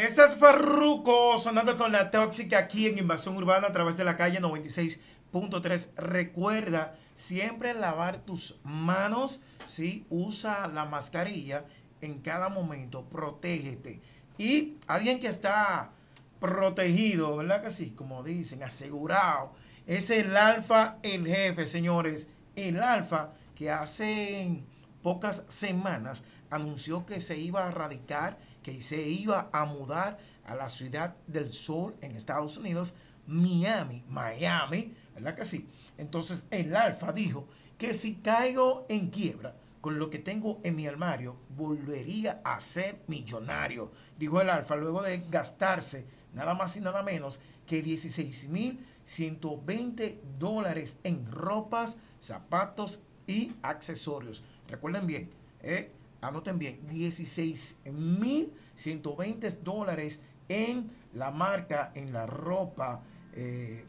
Ese es Farruko sonando con la tóxica aquí en Invasión Urbana a través de la calle 96.3. Recuerda siempre lavar tus manos. ¿sí? Usa la mascarilla en cada momento. Protégete. Y alguien que está protegido, ¿verdad que sí? Como dicen, asegurado. Es el alfa, el jefe, señores. El alfa que hace pocas semanas anunció que se iba a radicar, que se iba a mudar a la ciudad del sol en Estados Unidos, Miami, Miami, ¿verdad que sí? Entonces el Alfa dijo que si caigo en quiebra con lo que tengo en mi armario, volvería a ser millonario, dijo el Alfa, luego de gastarse nada más y nada menos que 16.120 dólares en ropas, zapatos y accesorios. Recuerden bien, eh, anoten bien, 16.120 dólares en la marca, en la ropa eh,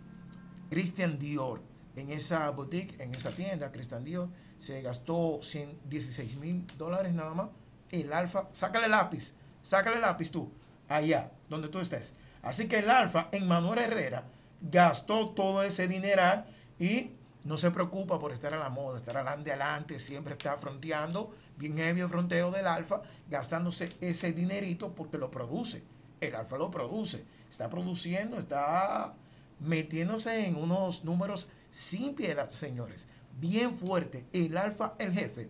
Christian Dior. En esa boutique, en esa tienda, Christian Dior, se gastó 16 mil dólares nada más. El alfa, sácale lápiz, sácale lápiz tú, allá, donde tú estés. Así que el alfa en Manuel Herrera gastó todo ese dineral y no se preocupa por estar a la moda, estar adelante, adelante, siempre está fronteando, bien heavy el fronteo del alfa, gastándose ese dinerito porque lo produce. El alfa lo produce, está produciendo, está metiéndose en unos números sin piedad, señores. Bien fuerte. El alfa, el jefe,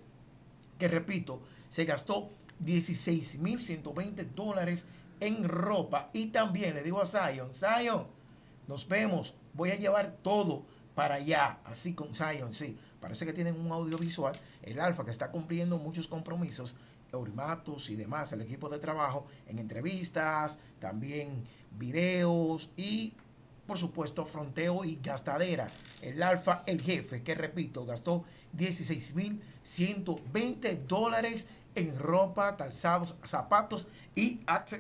que repito, se gastó 16.120 dólares en ropa. Y también le digo a Zion, Zion, nos vemos, voy a llevar todo para allá, así con Zion, sí. Parece que tienen un audiovisual, el Alfa, que está cumpliendo muchos compromisos, Eurimatos y demás, el equipo de trabajo, en entrevistas, también videos y, por supuesto, fronteo y gastadera. El Alfa, el jefe, que repito, gastó 16.120 dólares en ropa, calzados, zapatos y accesorios.